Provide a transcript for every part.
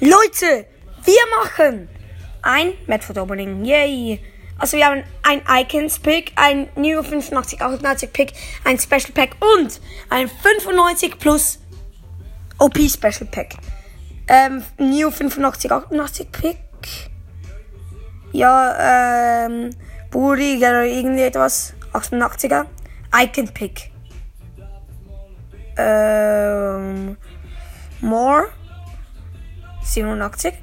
Leute, wir machen ein Medford Opening. Yay. Also wir haben ein Icons Pick, ein New 85 88 Pick, ein Special Pack und ein 95 plus OP Special Pack. Ähm, New 85 88 Pick. Ja, ähm, Buri oder irgendwie etwas. 88er. Icon Pick. Ähm, More. 87.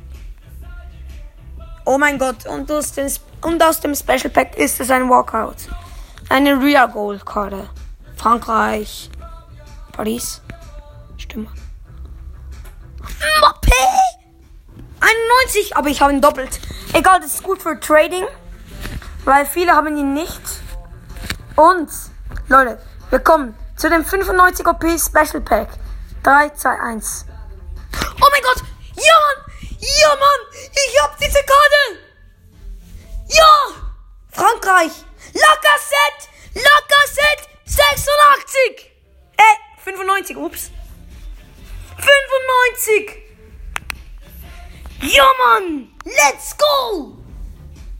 Oh mein Gott, und aus, dem, und aus dem Special Pack ist es ein Walkout. Eine Real Gold Karte. Frankreich. Paris. Stimme. Mbappé! 91, aber ich habe ihn doppelt. Egal, das ist gut für Trading. Weil viele haben ihn nicht. Und, Leute, wir kommen zu dem 95 OP Special Pack. 3, 2, 1. Ja, Mann! Let's go!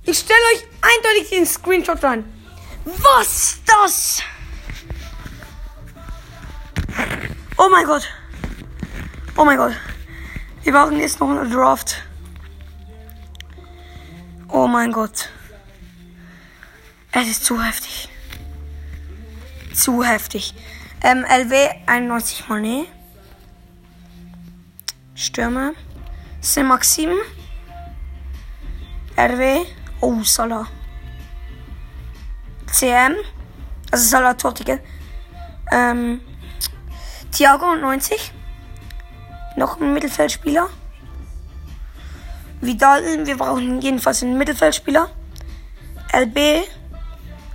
Ich stelle euch eindeutig den Screenshot rein. Was ist das? Oh mein Gott. Oh mein Gott. Wir brauchen jetzt noch einen Draft. Oh mein Gott. Es ist zu heftig. Zu heftig. Ähm, LW 91 Monet. Stürmer. Saint Maxim. RW. Oh, Salah. CM. Also Salah Tortige. Ähm, Thiago 90. Noch ein Mittelfeldspieler. Vidal, wir brauchen jedenfalls einen Mittelfeldspieler. LB,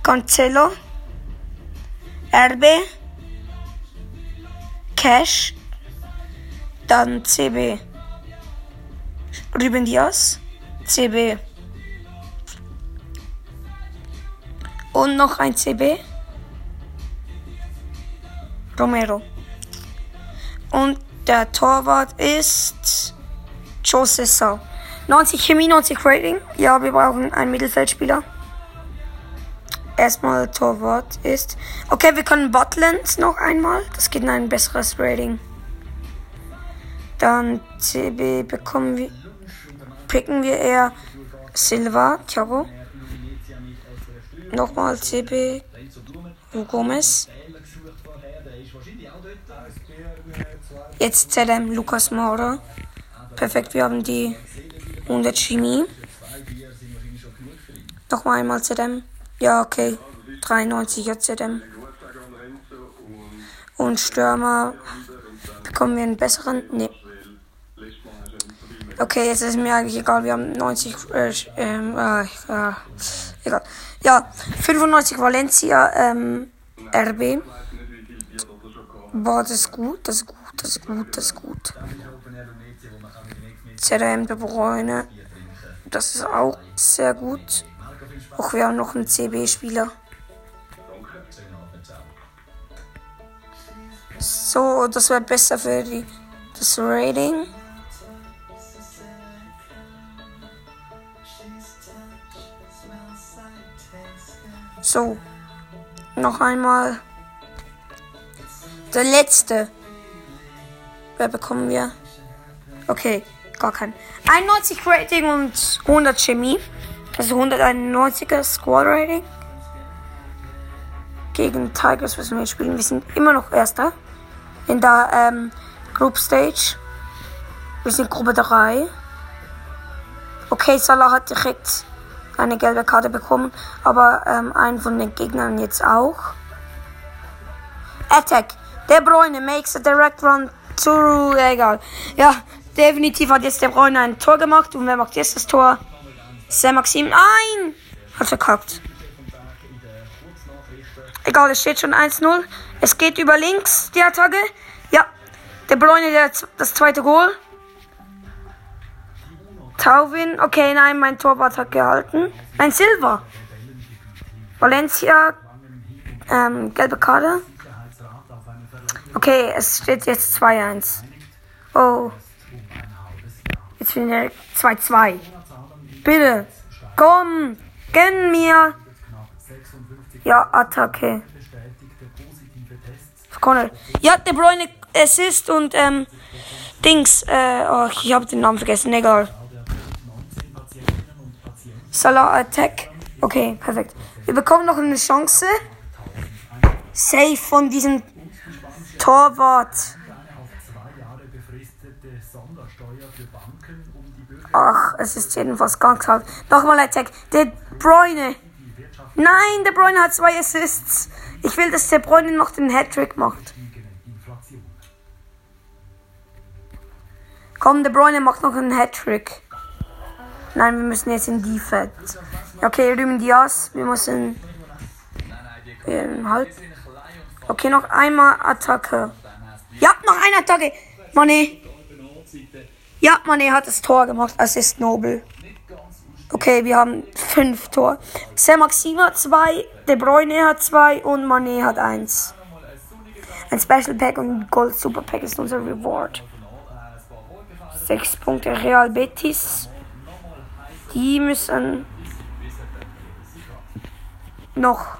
Cancelo, RB, Cash, dann CB, Ruben Diaz, CB und noch ein CB, Romero. Und der Torwart ist Jose Sau. 90 Chemie, 90 Rating. Ja, wir brauchen einen Mittelfeldspieler. Erstmal Torwart ist. Okay, wir können Botland noch einmal. Das geht in ein besseres Rating. Dann CB bekommen wir. Picken wir eher Silva, Thiago. Nochmal CB. Gomez. Jetzt ZM Lukas Maurer. Perfekt, wir haben die 100 Chemie. Nochmal einmal ZM. Ja, okay. 93er ZM. Und Stürmer. Bekommen wir einen besseren? Nee. Okay, jetzt ist mir eigentlich egal. Wir haben 90. Äh, ähm, äh, ja, egal. Ja, 95 Valencia ähm, RB. Boah, das ist gut, das ist gut, das ist gut, das ist gut. ZM De Bruyne. Das ist auch sehr gut. Auch wir haben noch einen CB-Spieler. So, das wäre besser für die, das Rating. So, noch einmal. Der letzte. Wer bekommen wir? Okay, gar keinen. 91 Rating und 100 Chemie. Also 191er Squad Rating. Gegen Tigers müssen wir spielen. Wir sind immer noch Erster. In der ähm, Group Stage. Wir sind Gruppe 3. Okay, Salah hat direkt eine gelbe Karte bekommen. Aber ähm, einen von den Gegnern jetzt auch. Attack. De Bruyne makes a direct run to. Egal. Ja, definitiv hat jetzt De Bruyne ein Tor gemacht. Und wer macht jetzt das Tor? Sam Maxim. Nein! Hat verkackt. Egal, es steht schon 1-0. Es geht über links, die Attacke. Ja. De Bruyne, der, das zweite Goal. Tauvin. Okay, nein, mein Torwart hat gehalten. Ein Silver. Valencia. Ähm, gelbe Karte. Okay, es steht jetzt 2-1. Oh. Jetzt bin ich 2-2. Bitte. Komm. Gönn mir. Ja, Attacke. Connell. Ja, De Bruyne Assist und ähm, Dings. Äh, oh, ich habe den Namen vergessen. Egal. Salah Attack. Okay, perfekt. Wir bekommen noch eine Chance. Safe von diesem Torwart. Ach, es ist jedenfalls ganz hart. Nochmal Attack. De Bruyne. Nein, De Bruyne hat zwei Assists. Ich will, dass De Bruyne noch den Hattrick macht. Komm, De Bruyne macht noch einen Hattrick. Nein, wir müssen jetzt in Defense. Okay, Rüben Diaz. Wir müssen. Ähm, halt. Okay, noch einmal Attacke. Ja, noch eine Attacke. Mané. Ja, Mané hat das Tor gemacht. Assist Nobel. Okay, wir haben fünf Tor. Sam Maxim hat zwei, De Bruyne hat zwei und Mané hat eins. Ein Special Pack und Gold Super Pack ist unser Reward. Sechs Punkte Real Betis. Die müssen noch.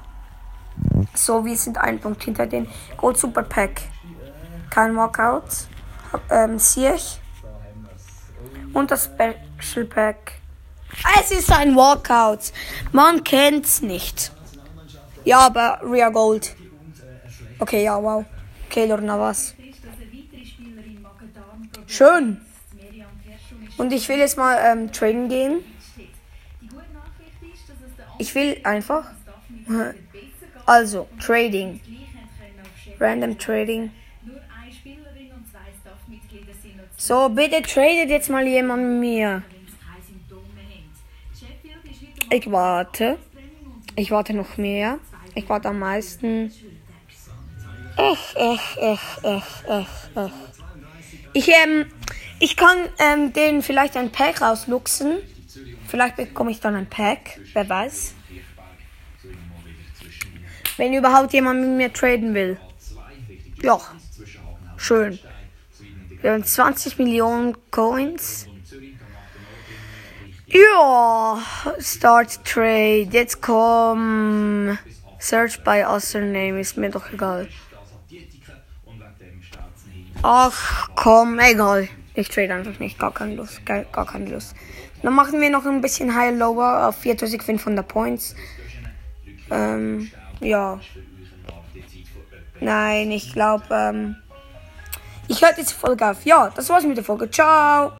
So, wir sind ein Punkt hinter den Gold Super Pack. Kein Walkout. Ähm, Siech. Und das Special Pack. Es ist ein Walkout. Man kennt's nicht. Ja, aber Real Gold. Okay, ja, wow. Okay, Lorna, was? Schön. Und ich will jetzt mal ähm, traden gehen. Ich will einfach. Also, Trading. Random Trading. So, bitte tradet jetzt mal jemand mit mir. Ich warte. Ich warte noch mehr. Ich warte am meisten. Ech, ech, ech, ech, ech, ech. Ich, ähm, ich kann ähm, den vielleicht ein Pack rausluxen. Vielleicht bekomme ich dann ein Pack. Wer weiß. Wenn überhaupt jemand mit mir traden will. Ja. Schön. Wir haben 20 Millionen Coins. Ja, Start Trade. Jetzt komm. Search by Username ist mir doch egal. Ach komm, egal. Ich trade einfach nicht. Gar keine Lust. Gar, gar keine Lust. Dann machen wir noch ein bisschen High Lower auf 4500 Points. Ähm, ja. Nein, ich glaube, ähm, ich höre diese Folge auf. Ja, das war's mit der Folge. Ciao.